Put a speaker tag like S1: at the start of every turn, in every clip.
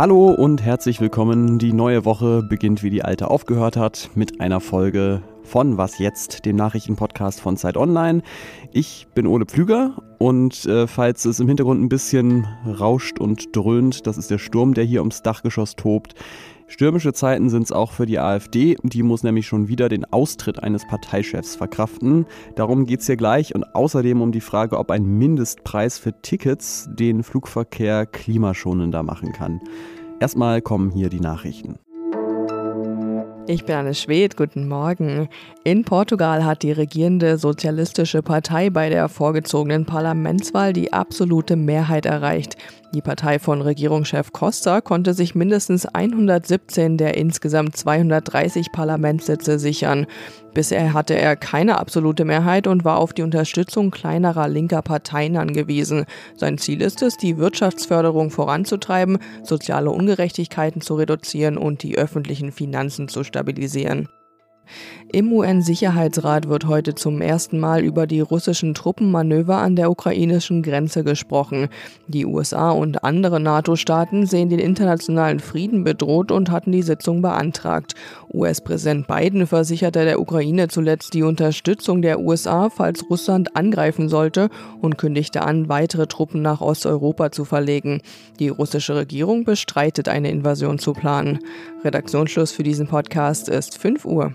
S1: Hallo und herzlich willkommen. Die neue Woche beginnt wie die alte aufgehört hat mit einer Folge von Was jetzt, dem Nachrichtenpodcast von Zeit Online. Ich bin Ole Pflüger und äh, falls es im Hintergrund ein bisschen rauscht und dröhnt, das ist der Sturm, der hier ums Dachgeschoss tobt. Stürmische Zeiten sind es auch für die AfD. Die muss nämlich schon wieder den Austritt eines Parteichefs verkraften. Darum geht es hier gleich und außerdem um die Frage, ob ein Mindestpreis für Tickets den Flugverkehr klimaschonender machen kann. Erstmal kommen hier die Nachrichten.
S2: Ich bin Anne Schwed, guten Morgen. In Portugal hat die regierende Sozialistische Partei bei der vorgezogenen Parlamentswahl die absolute Mehrheit erreicht. Die Partei von Regierungschef Costa konnte sich mindestens 117 der insgesamt 230 Parlamentssitze sichern. Bisher hatte er keine absolute Mehrheit und war auf die Unterstützung kleinerer linker Parteien angewiesen. Sein Ziel ist es, die Wirtschaftsförderung voranzutreiben, soziale Ungerechtigkeiten zu reduzieren und die öffentlichen Finanzen zu stabilisieren. Im UN-Sicherheitsrat wird heute zum ersten Mal über die russischen Truppenmanöver an der ukrainischen Grenze gesprochen. Die USA und andere NATO-Staaten sehen den internationalen Frieden bedroht und hatten die Sitzung beantragt. US-Präsident Biden versicherte der Ukraine zuletzt die Unterstützung der USA, falls Russland angreifen sollte und kündigte an, weitere Truppen nach Osteuropa zu verlegen. Die russische Regierung bestreitet, eine Invasion zu planen. Redaktionsschluss für diesen Podcast ist 5 Uhr.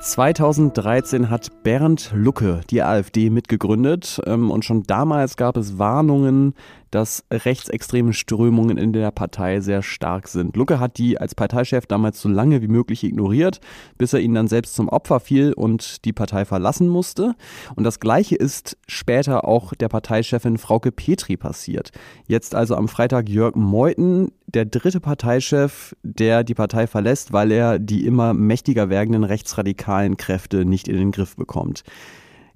S1: 2013 hat Bernd Lucke die AfD mitgegründet ähm, und schon damals gab es Warnungen, dass rechtsextreme Strömungen in der Partei sehr stark sind. Lucke hat die als Parteichef damals so lange wie möglich ignoriert, bis er ihnen dann selbst zum Opfer fiel und die Partei verlassen musste. Und das Gleiche ist später auch der Parteichefin Frauke Petri passiert. Jetzt also am Freitag Jörg Meuthen, der dritte Parteichef, der die Partei verlässt, weil er die immer mächtiger werdenden rechtsradikalen Kräfte nicht in den Griff bekommt.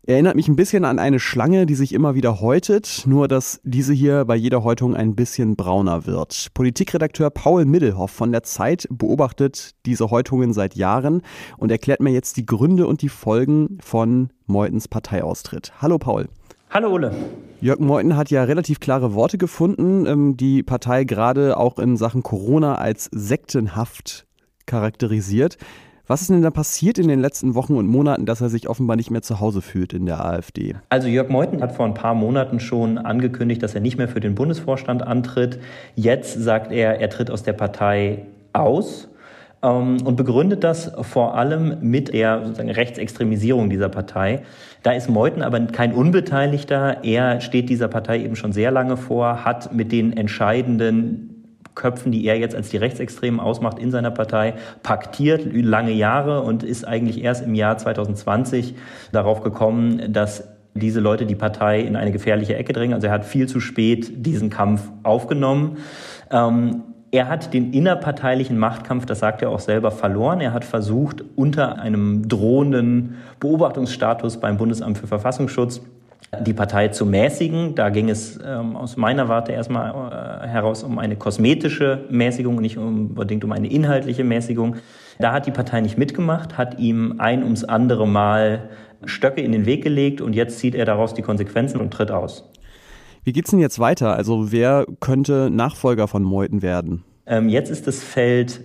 S1: Erinnert mich ein bisschen an eine Schlange, die sich immer wieder häutet, nur dass diese hier bei jeder Häutung ein bisschen brauner wird. Politikredakteur Paul Middelhoff von der Zeit beobachtet diese Häutungen seit Jahren und erklärt mir jetzt die Gründe und die Folgen von Meutens Parteiaustritt. Hallo Paul.
S3: Hallo Ole.
S1: Jörg Meuthen hat ja relativ klare Worte gefunden, ähm, die Partei gerade auch in Sachen Corona als sektenhaft charakterisiert. Was ist denn da passiert in den letzten Wochen und Monaten, dass er sich offenbar nicht mehr zu Hause fühlt in der AfD?
S3: Also Jörg Meuthen hat vor ein paar Monaten schon angekündigt, dass er nicht mehr für den Bundesvorstand antritt. Jetzt sagt er, er tritt aus der Partei aus ähm, und begründet das vor allem mit der sozusagen Rechtsextremisierung dieser Partei. Da ist Meuthen aber kein Unbeteiligter. Er steht dieser Partei eben schon sehr lange vor, hat mit den entscheidenden Köpfen, die er jetzt als die Rechtsextremen ausmacht in seiner Partei, paktiert lange Jahre und ist eigentlich erst im Jahr 2020 darauf gekommen, dass diese Leute die Partei in eine gefährliche Ecke drängen. Also er hat viel zu spät diesen Kampf aufgenommen. Ähm, er hat den innerparteilichen Machtkampf, das sagt er auch selber, verloren. Er hat versucht, unter einem drohenden Beobachtungsstatus beim Bundesamt für Verfassungsschutz die Partei zu mäßigen. Da ging es ähm, aus meiner Warte erstmal äh, heraus um eine kosmetische Mäßigung, nicht unbedingt um eine inhaltliche Mäßigung. Da hat die Partei nicht mitgemacht, hat ihm ein ums andere Mal Stöcke in den Weg gelegt und jetzt zieht er daraus die Konsequenzen und tritt aus.
S1: Wie geht's denn jetzt weiter? Also wer könnte Nachfolger von Meuthen werden?
S3: Ähm, jetzt ist das Feld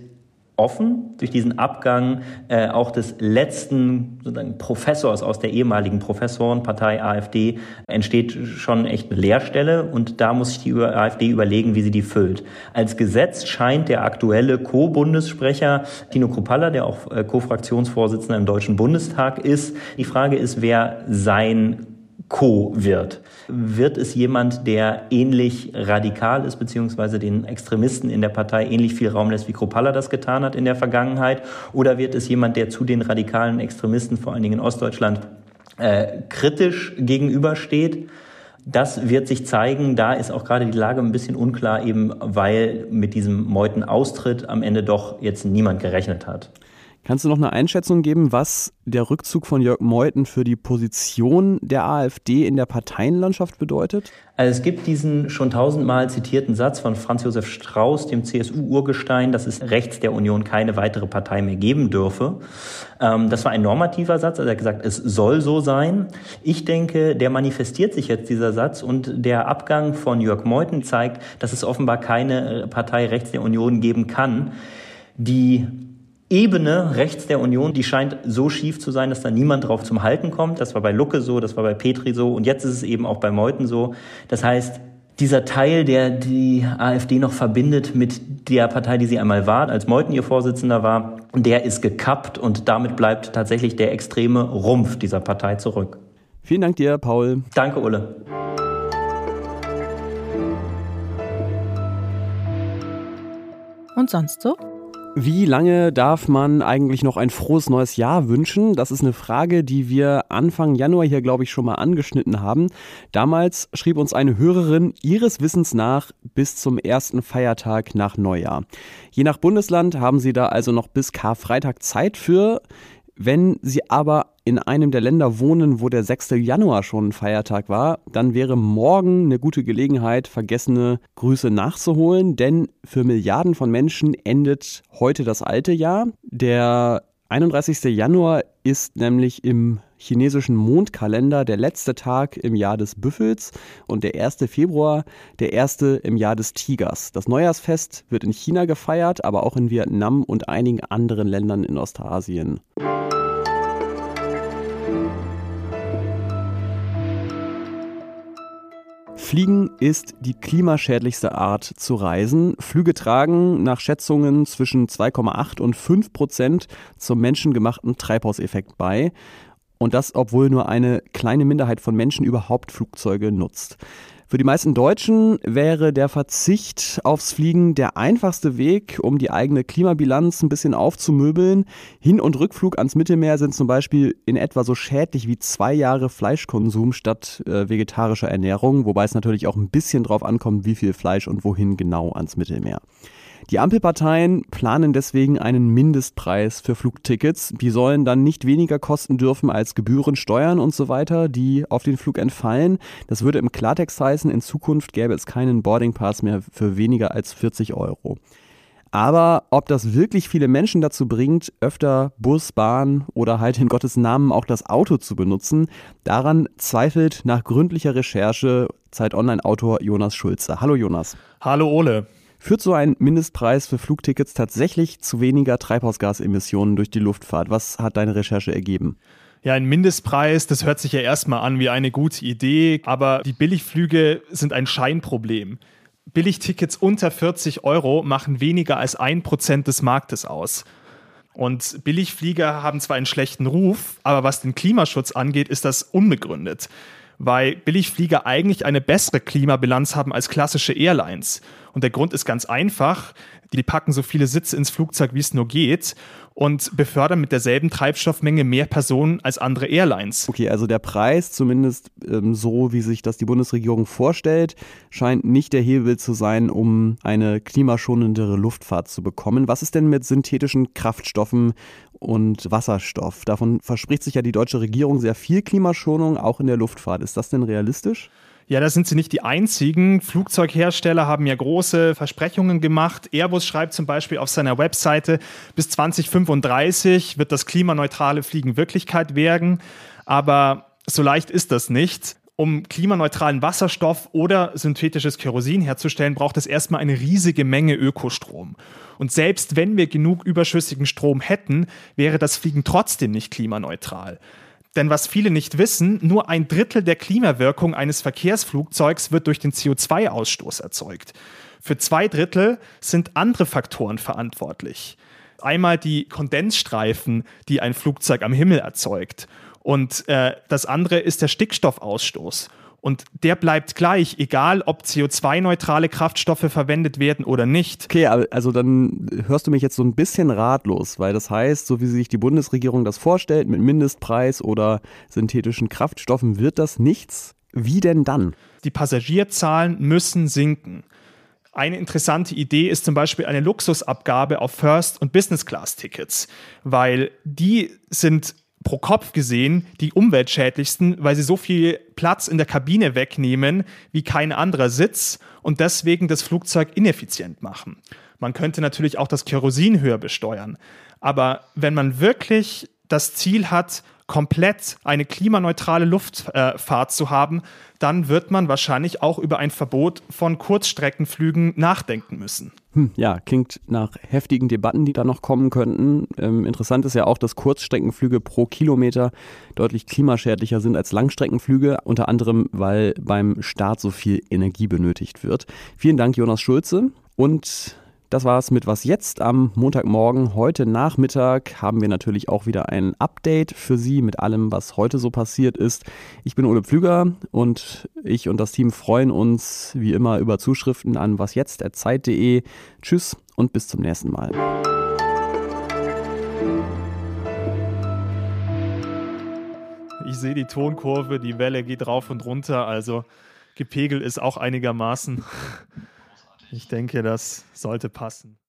S3: offen durch diesen Abgang äh, auch des letzten sozusagen Professors aus der ehemaligen Professorenpartei AfD entsteht schon echt eine Leerstelle und da muss sich die AfD überlegen, wie sie die füllt. Als Gesetz scheint der aktuelle Co-Bundessprecher Tino Kruppalla, der auch äh, Co-Fraktionsvorsitzender im Deutschen Bundestag ist. Die Frage ist, wer sein Co wird. Wird es jemand, der ähnlich radikal ist, beziehungsweise den Extremisten in der Partei ähnlich viel Raum lässt, wie Kropalla das getan hat in der Vergangenheit? Oder wird es jemand, der zu den radikalen Extremisten, vor allen Dingen in Ostdeutschland, äh, kritisch gegenübersteht? Das wird sich zeigen. Da ist auch gerade die Lage ein bisschen unklar, eben weil mit diesem Meuthen-Austritt am Ende doch jetzt niemand gerechnet hat.
S1: Kannst du noch eine Einschätzung geben, was der Rückzug von Jörg Meuthen für die Position der AfD in der Parteienlandschaft bedeutet?
S3: Also es gibt diesen schon tausendmal zitierten Satz von Franz Josef Strauß, dem CSU-Urgestein, dass es rechts der Union keine weitere Partei mehr geben dürfe. Ähm, das war ein normativer Satz, also er hat gesagt, es soll so sein. Ich denke, der manifestiert sich jetzt, dieser Satz, und der Abgang von Jörg Meuthen zeigt, dass es offenbar keine Partei rechts der Union geben kann, die Ebene rechts der Union, die scheint so schief zu sein, dass da niemand drauf zum Halten kommt. Das war bei Lucke so, das war bei Petri so und jetzt ist es eben auch bei Meuthen so. Das heißt, dieser Teil, der die AfD noch verbindet mit der Partei, die sie einmal war, als Meuthen ihr Vorsitzender war, der ist gekappt und damit bleibt tatsächlich der extreme Rumpf dieser Partei zurück.
S1: Vielen Dank dir, Paul.
S3: Danke, Ulle.
S2: Und sonst so?
S1: Wie lange darf man eigentlich noch ein frohes neues Jahr wünschen? Das ist eine Frage, die wir Anfang Januar hier, glaube ich, schon mal angeschnitten haben. Damals schrieb uns eine Hörerin ihres Wissens nach bis zum ersten Feiertag nach Neujahr. Je nach Bundesland haben Sie da also noch bis Karfreitag Zeit für. Wenn Sie aber in einem der Länder wohnen, wo der 6. Januar schon ein Feiertag war, dann wäre morgen eine gute Gelegenheit, vergessene Grüße nachzuholen, denn für Milliarden von Menschen endet heute das alte Jahr. Der 31. Januar ist nämlich im chinesischen Mondkalender der letzte Tag im Jahr des Büffels und der 1. Februar der erste im Jahr des Tigers. Das Neujahrsfest wird in China gefeiert, aber auch in Vietnam und einigen anderen Ländern in Ostasien. Fliegen ist die klimaschädlichste Art zu reisen. Flüge tragen nach Schätzungen zwischen 2,8 und 5 Prozent zum menschengemachten Treibhauseffekt bei. Und das, obwohl nur eine kleine Minderheit von Menschen überhaupt Flugzeuge nutzt. Für die meisten Deutschen wäre der Verzicht aufs Fliegen der einfachste Weg, um die eigene Klimabilanz ein bisschen aufzumöbeln. Hin- und Rückflug ans Mittelmeer sind zum Beispiel in etwa so schädlich wie zwei Jahre Fleischkonsum statt äh, vegetarischer Ernährung, wobei es natürlich auch ein bisschen drauf ankommt, wie viel Fleisch und wohin genau ans Mittelmeer. Die Ampelparteien planen deswegen einen Mindestpreis für Flugtickets. Die sollen dann nicht weniger kosten dürfen als Gebühren, Steuern und so weiter, die auf den Flug entfallen. Das würde im Klartext heißen, in Zukunft gäbe es keinen Boardingpass mehr für weniger als 40 Euro. Aber ob das wirklich viele Menschen dazu bringt, öfter Bus, Bahn oder halt in Gottes Namen auch das Auto zu benutzen, daran zweifelt nach gründlicher Recherche Zeit Online-Autor Jonas Schulze. Hallo Jonas.
S4: Hallo Ole.
S1: Führt so ein Mindestpreis für Flugtickets tatsächlich zu weniger Treibhausgasemissionen durch die Luftfahrt? Was hat deine Recherche ergeben?
S4: Ja, ein Mindestpreis, das hört sich ja erstmal an wie eine gute Idee, aber die Billigflüge sind ein Scheinproblem. Billigtickets unter 40 Euro machen weniger als ein Prozent des Marktes aus. Und Billigflieger haben zwar einen schlechten Ruf, aber was den Klimaschutz angeht, ist das unbegründet weil Billigflieger eigentlich eine bessere Klimabilanz haben als klassische Airlines. Und der Grund ist ganz einfach. Die packen so viele Sitze ins Flugzeug, wie es nur geht und befördern mit derselben Treibstoffmenge mehr Personen als andere Airlines.
S1: Okay, also der Preis, zumindest ähm, so wie sich das die Bundesregierung vorstellt, scheint nicht der Hebel zu sein, um eine klimaschonendere Luftfahrt zu bekommen. Was ist denn mit synthetischen Kraftstoffen und Wasserstoff? Davon verspricht sich ja die deutsche Regierung sehr viel Klimaschonung, auch in der Luftfahrt. Ist das denn realistisch?
S4: Ja, da sind sie nicht die einzigen. Flugzeughersteller haben ja große Versprechungen gemacht. Airbus schreibt zum Beispiel auf seiner Webseite, bis 2035 wird das klimaneutrale Fliegen Wirklichkeit werden. Aber so leicht ist das nicht. Um klimaneutralen Wasserstoff oder synthetisches Kerosin herzustellen, braucht es erstmal eine riesige Menge Ökostrom. Und selbst wenn wir genug überschüssigen Strom hätten, wäre das Fliegen trotzdem nicht klimaneutral. Denn was viele nicht wissen, nur ein Drittel der Klimawirkung eines Verkehrsflugzeugs wird durch den CO2-Ausstoß erzeugt. Für zwei Drittel sind andere Faktoren verantwortlich. Einmal die Kondensstreifen, die ein Flugzeug am Himmel erzeugt. Und äh, das andere ist der Stickstoffausstoß. Und der bleibt gleich, egal ob CO2-neutrale Kraftstoffe verwendet werden oder nicht.
S1: Okay, also dann hörst du mich jetzt so ein bisschen ratlos, weil das heißt, so wie sich die Bundesregierung das vorstellt, mit Mindestpreis oder synthetischen Kraftstoffen wird das nichts. Wie denn dann?
S4: Die Passagierzahlen müssen sinken. Eine interessante Idee ist zum Beispiel eine Luxusabgabe auf First- und Business-Class-Tickets, weil die sind pro Kopf gesehen die umweltschädlichsten, weil sie so viel Platz in der Kabine wegnehmen wie kein anderer Sitz und deswegen das Flugzeug ineffizient machen. Man könnte natürlich auch das Kerosin höher besteuern. Aber wenn man wirklich das Ziel hat, komplett eine klimaneutrale Luftfahrt zu haben, dann wird man wahrscheinlich auch über ein Verbot von Kurzstreckenflügen nachdenken müssen.
S1: Hm, ja, klingt nach heftigen Debatten, die da noch kommen könnten. Ähm, interessant ist ja auch, dass Kurzstreckenflüge pro Kilometer deutlich klimaschädlicher sind als Langstreckenflüge, unter anderem, weil beim Start so viel Energie benötigt wird. Vielen Dank, Jonas Schulze. Und das war's mit Was jetzt am Montagmorgen. Heute Nachmittag haben wir natürlich auch wieder ein Update für Sie mit allem, was heute so passiert ist. Ich bin Ole Pflüger und ich und das Team freuen uns wie immer über Zuschriften an wasjetzt.zeit.de. Tschüss und bis zum nächsten Mal.
S4: Ich sehe die Tonkurve, die Welle geht rauf und runter, also gepegelt ist auch einigermaßen. Ich denke, das sollte passen.